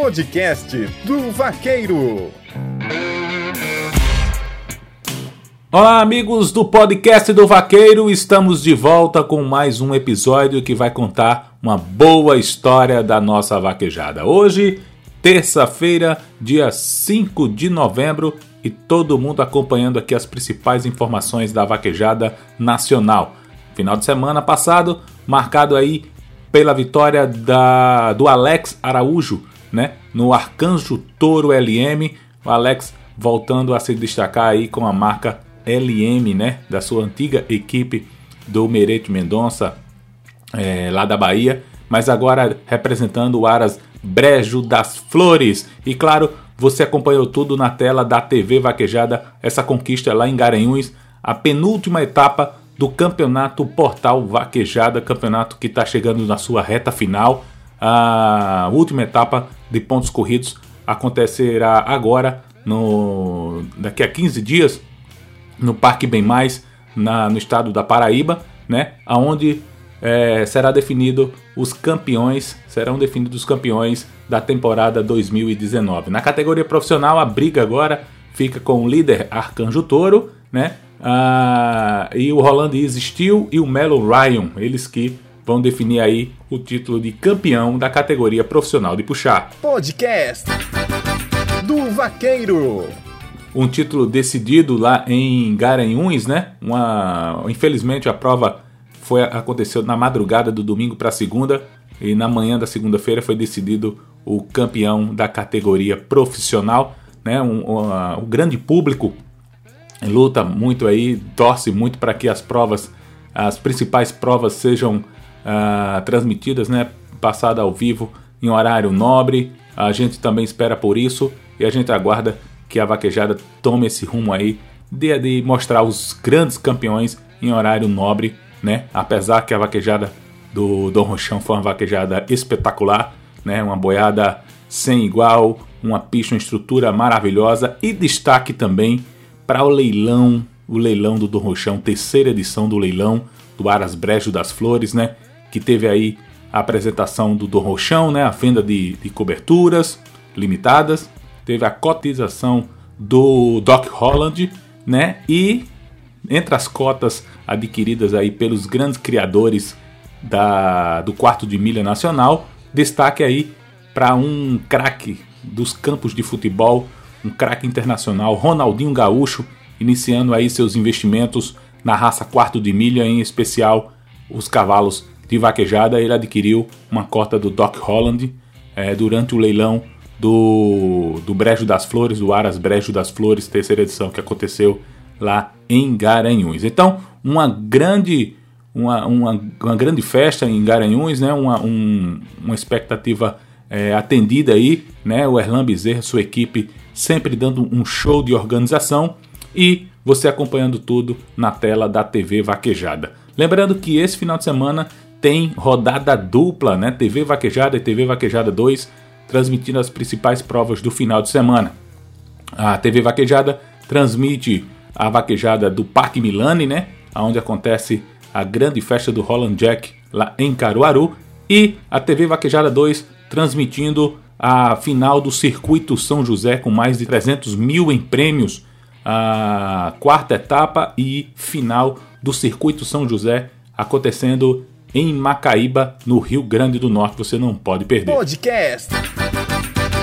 Podcast do Vaqueiro. Olá, amigos do podcast do Vaqueiro, estamos de volta com mais um episódio que vai contar uma boa história da nossa vaquejada. Hoje, terça-feira, dia 5 de novembro, e todo mundo acompanhando aqui as principais informações da vaquejada nacional. Final de semana passado, marcado aí pela vitória da, do Alex Araújo, né, no Arcanjo Toro LM, o Alex voltando a se destacar aí com a marca LM, né, da sua antiga equipe do Merete Mendonça, é, lá da Bahia, mas agora representando o Aras Brejo das Flores. E claro, você acompanhou tudo na tela da TV Vaquejada, essa conquista lá em Garanhuns, a penúltima etapa do campeonato Portal Vaquejada, campeonato que está chegando na sua reta final. A última etapa de pontos corridos acontecerá agora, no, daqui a 15 dias, no Parque Bem Mais, na, no estado da Paraíba, né? Onde é, será definido os campeões, serão definidos os campeões da temporada 2019. Na categoria profissional, a briga agora fica com o líder Arcanjo Toro, né? Ah, e o Roland Steel e o Melo Ryan, eles que vão definir aí o título de campeão da categoria profissional de puxar. Podcast do Vaqueiro. Um título decidido lá em Garanhuns, né? Uma, infelizmente a prova foi aconteceu na madrugada do domingo para segunda e na manhã da segunda-feira foi decidido o campeão da categoria profissional, né? Um, um, um grande público luta muito aí, torce muito para que as provas, as principais provas sejam uh, transmitidas, né? Passada ao vivo em horário nobre. A gente também espera por isso e a gente aguarda que a vaquejada tome esse rumo aí de, de mostrar os grandes campeões em horário nobre né? Apesar que a vaquejada do Dom Rochão foi uma vaquejada espetacular, né? Uma boiada sem igual, uma pista, uma estrutura maravilhosa e destaque também para o leilão, o leilão do Dom Rochão, terceira edição do leilão do Aras Brejo das Flores, né? Que teve aí a apresentação do Dom Rochão, né? A venda de, de coberturas limitadas, teve a cotização do Doc Holland, né? E entre as cotas adquiridas aí pelos grandes criadores da, do quarto de milha nacional, destaque aí para um craque dos campos de futebol, um craque internacional, Ronaldinho Gaúcho, iniciando aí seus investimentos na raça quarto de milha, em especial os cavalos de vaquejada. Ele adquiriu uma cota do Doc Holland é, durante o leilão do, do Brejo das Flores, do Aras Brejo das Flores, terceira edição que aconteceu lá em Garanhuns. Então, uma grande, uma, uma, uma grande festa em Garanhuns, né? uma, um, uma expectativa é, atendida aí, né? o Erlan Bezerra, sua equipe, sempre dando um show de organização e você acompanhando tudo na tela da TV Vaquejada. Lembrando que esse final de semana tem rodada dupla, né? TV Vaquejada e TV Vaquejada 2, transmitindo as principais provas do final de semana. A TV Vaquejada transmite a vaquejada do Parque Milani, né? Onde acontece a grande festa do Holland Jack lá em Caruaru. E a TV Vaquejada 2 transmitindo a final do Circuito São José com mais de 300 mil em prêmios. A quarta etapa e final do Circuito São José acontecendo em Macaíba, no Rio Grande do Norte. Você não pode perder. Podcast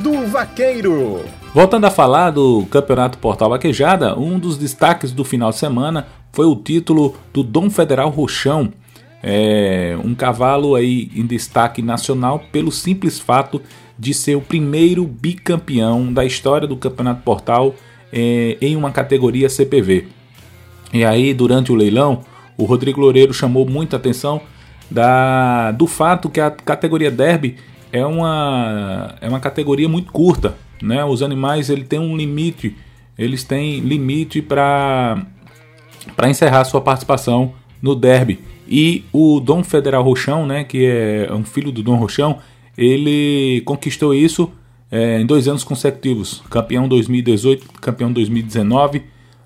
do Vaqueiro. Voltando a falar do Campeonato Portal Vaquejada, um dos destaques do final de semana foi o título do Dom Federal Rochão, é, um cavalo aí em destaque nacional pelo simples fato de ser o primeiro bicampeão da história do Campeonato Portal é, em uma categoria CPV. E aí, durante o leilão, o Rodrigo Loureiro chamou muita atenção da, do fato que a categoria Derby é uma, é uma categoria muito curta. Né? Os animais ele tem um limite, eles têm limite para encerrar sua participação no derby. E o Dom Federal Rochão, né, que é um filho do Dom Rochão, ele conquistou isso é, em dois anos consecutivos. Campeão 2018, campeão 2019.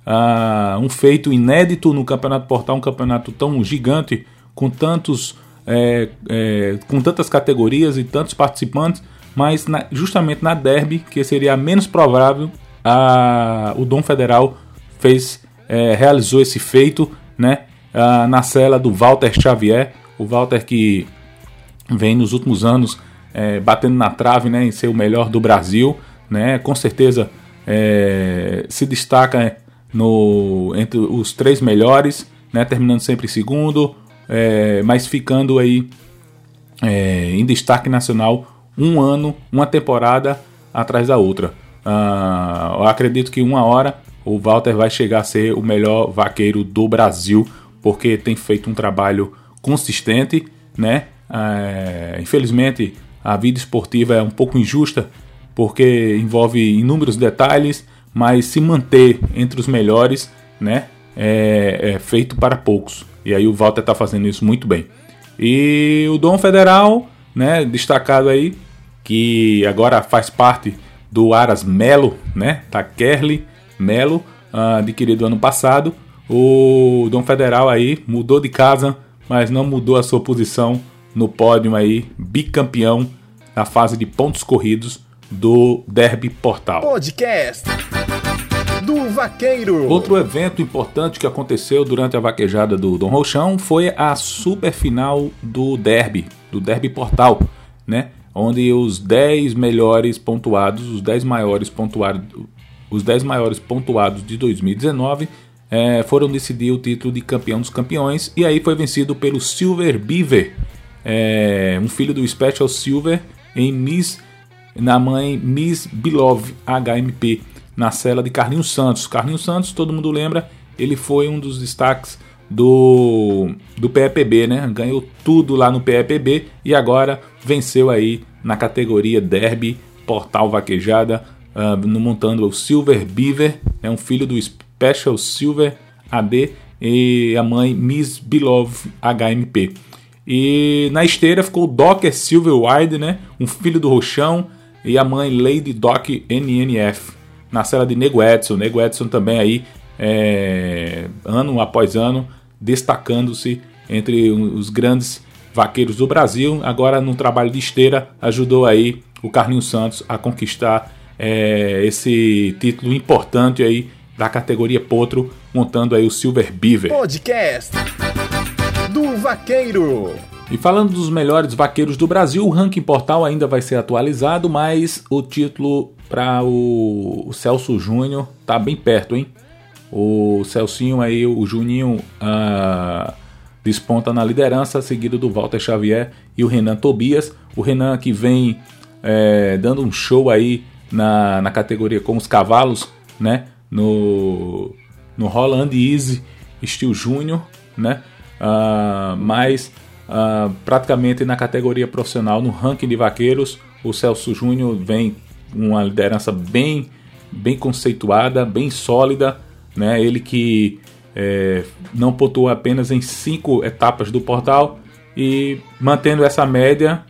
Ah, um feito inédito no Campeonato Portal, um campeonato tão gigante, com tantos é, é, com tantas categorias e tantos participantes, mas na, justamente na derby, que seria a menos provável, a, o Dom Federal fez, é, realizou esse feito né, a, na cela do Walter Xavier, o Walter que vem nos últimos anos é, batendo na trave né, em ser o melhor do Brasil, né, com certeza é, se destaca no, entre os três melhores, né, terminando sempre em segundo, é, mas ficando aí é, em destaque nacional um ano, uma temporada atrás da outra. Uh, eu acredito que uma hora o Walter vai chegar a ser o melhor vaqueiro do Brasil, porque tem feito um trabalho consistente, né? Uh, infelizmente a vida esportiva é um pouco injusta, porque envolve inúmeros detalhes, mas se manter entre os melhores, né? É, é feito para poucos. E aí o Walter está fazendo isso muito bem. E o Dom Federal, né, destacado aí, que agora faz parte do Aras Melo, né, da Kerly Melo, uh, adquirido ano passado. O Dom Federal aí mudou de casa, mas não mudou a sua posição no pódio aí, bicampeão na fase de pontos corridos do Derby Portal. Podcast do Vaqueiro. Outro evento importante que aconteceu durante a vaquejada do Dom Rochão foi a super final do Derby, do Derby Portal, né? Onde os 10 melhores pontuados, os 10 maiores pontuados, os 10 maiores pontuados de 2019 é, foram decidir o título de campeão dos campeões e aí foi vencido pelo Silver Beaver, é, um filho do Special Silver em Miss na mãe Miss Belove HMP na cela de Carlinhos Santos. Carlinhos Santos, todo mundo lembra, ele foi um dos destaques do, do PEPB, né? Ganhou tudo lá no PEPB e agora venceu aí na categoria Derby Portal Vaquejada, uh, no montando o Silver Beaver, é um filho do Special Silver AD e a mãe Miss Belove HMP. E na esteira ficou o Docker Silver Wide, né? Um filho do Rochão e a mãe Lady Doc NNF na cela de Nego Edson. Nego Edson também aí, é, ano após ano, destacando-se entre os grandes vaqueiros do Brasil. Agora no trabalho de esteira ajudou aí o Carlinhos Santos a conquistar é, esse título importante aí da categoria Potro, montando aí o Silver Beaver. Podcast do Vaqueiro. E falando dos melhores vaqueiros do Brasil, o ranking portal ainda vai ser atualizado, mas o título para o, o, Celso Júnior tá bem perto, hein? O Celcinho aí, o Juninho uh, desponta na liderança, seguido do Walter Xavier e o Renan Tobias. O Renan que vem é, dando um show aí na, na categoria com os cavalos, né? No, no Holland Easy Steel Júnior, né? Uh, mas uh, praticamente na categoria profissional, no ranking de vaqueiros, o Celso Júnior vem uma liderança bem, bem conceituada, bem sólida, né? Ele que é, não pontuou apenas em cinco etapas do portal e mantendo essa média,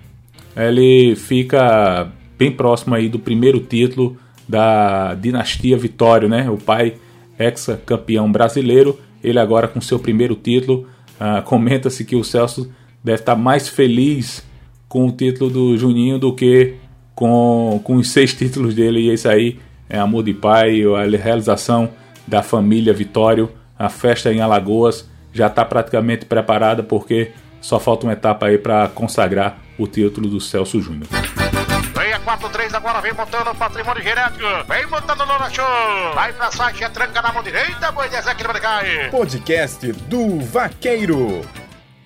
ele fica bem próximo aí do primeiro título da dinastia Vitório, né? O pai ex-campeão brasileiro, ele agora com seu primeiro título. Uh, Comenta-se que o Celso deve estar mais feliz com o título do Juninho do que com, com os seis títulos dele. E isso aí é amor de pai, a realização da família Vitório, a festa em Alagoas já está praticamente preparada porque só falta uma etapa aí para consagrar o título do Celso Júnior. Vem a 4-3 agora, vem montando o patrimônio genético. Vem montando no show. Vai pra site, tranca na mão direita, boi de Ezequiel Badecai. Podcast do Vaqueiro.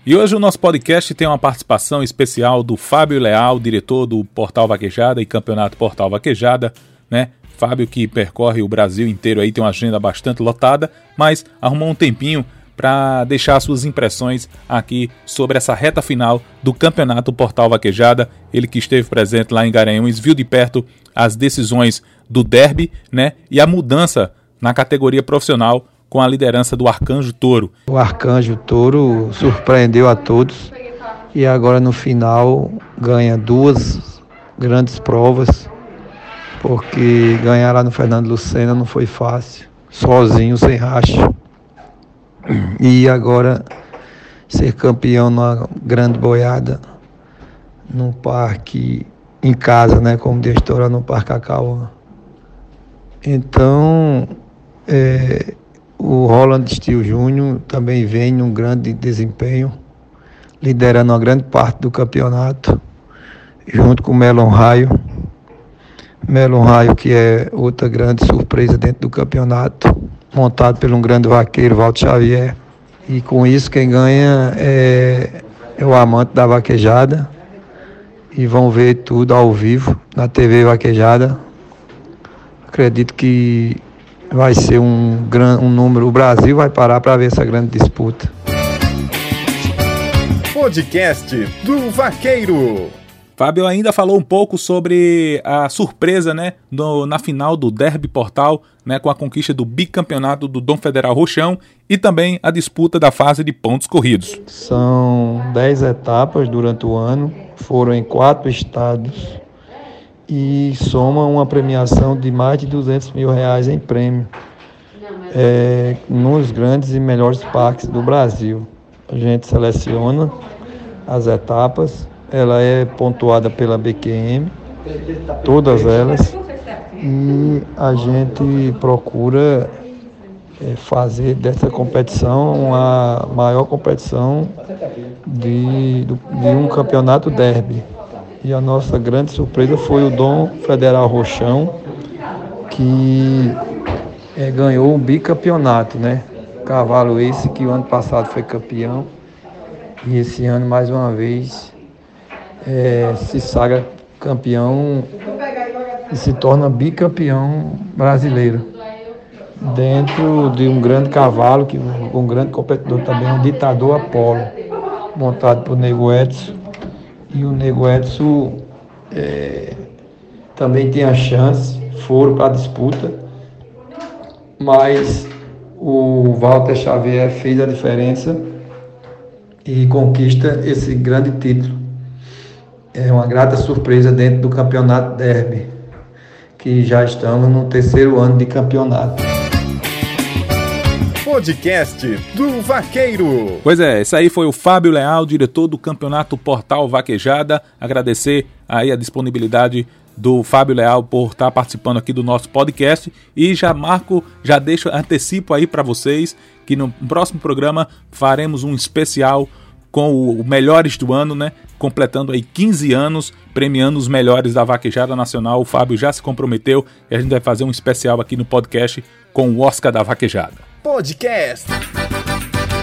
E hoje o nosso podcast tem uma participação especial do Fábio Leal, diretor do Portal Vaquejada e Campeonato Portal Vaquejada, né? Fábio que percorre o Brasil inteiro aí, tem uma agenda bastante lotada, mas arrumou um tempinho para deixar suas impressões aqui sobre essa reta final do Campeonato Portal Vaquejada. Ele que esteve presente lá em Garanhuns, viu de perto as decisões do derby, né? E a mudança na categoria profissional com a liderança do Arcanjo Touro. O Arcanjo Touro surpreendeu a todos e agora no final ganha duas grandes provas, porque ganhar lá no Fernando Lucena não foi fácil, sozinho, sem racha. E agora ser campeão numa grande boiada num parque em casa, né? Como de história no Parque Acauã. Então, é, o Roland Steel Júnior também vem num grande desempenho, liderando uma grande parte do campeonato, junto com o Melon Raio. Melon Raio, que é outra grande surpresa dentro do campeonato, montado por um grande vaqueiro, Walter Xavier. E com isso, quem ganha é, é o amante da vaquejada. E vão ver tudo ao vivo na TV Vaquejada. Acredito que vai ser um, gran, um número. O Brasil vai parar para ver essa grande disputa. Podcast do Vaqueiro. Fábio ainda falou um pouco sobre a surpresa né, no, na final do Derby Portal, né, com a conquista do bicampeonato do Dom Federal Rochão e também a disputa da fase de pontos corridos. São 10 etapas durante o ano, foram em quatro estados e soma uma premiação de mais de 200 mil reais em prêmio é, nos grandes e melhores parques do Brasil. A gente seleciona as etapas ela é pontuada pela BQM, todas elas, e a gente procura é, fazer dessa competição a maior competição de, de um campeonato derby. E a nossa grande surpresa foi o Dom Federal Rochão, que é, ganhou um bicampeonato, né? Cavalo esse que o ano passado foi campeão e esse ano mais uma vez é, se saga campeão e se torna bicampeão brasileiro. Dentro de um grande cavalo, que um grande competidor também, um ditador Apolo, montado por Nego Edson. E o Nego Edson é, também tem a chance, foram para a disputa, mas o Walter Xavier fez a diferença e conquista esse grande título é uma grata surpresa dentro do campeonato derby, que já estamos no terceiro ano de campeonato. Podcast do Vaqueiro. Pois é, esse aí foi o Fábio Leal, diretor do campeonato Portal Vaquejada. Agradecer aí a disponibilidade do Fábio Leal por estar participando aqui do nosso podcast e já marco, já deixo antecipo aí para vocês que no próximo programa faremos um especial com o Melhores do Ano, né? Completando aí 15 anos, premiando os melhores da vaquejada nacional. O Fábio já se comprometeu e a gente vai fazer um especial aqui no podcast com o Oscar da Vaquejada. Podcast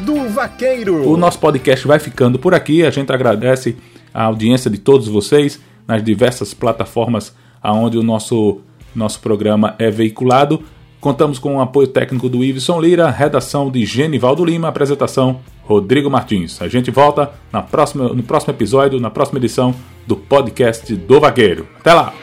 do Vaqueiro. O nosso podcast vai ficando por aqui. A gente agradece a audiência de todos vocês nas diversas plataformas aonde o nosso nosso programa é veiculado. Contamos com o apoio técnico do Iveson Lira, redação de Genivaldo Lima, apresentação Rodrigo Martins. A gente volta na próxima, no próximo episódio, na próxima edição do podcast do Vaqueiro. Até lá!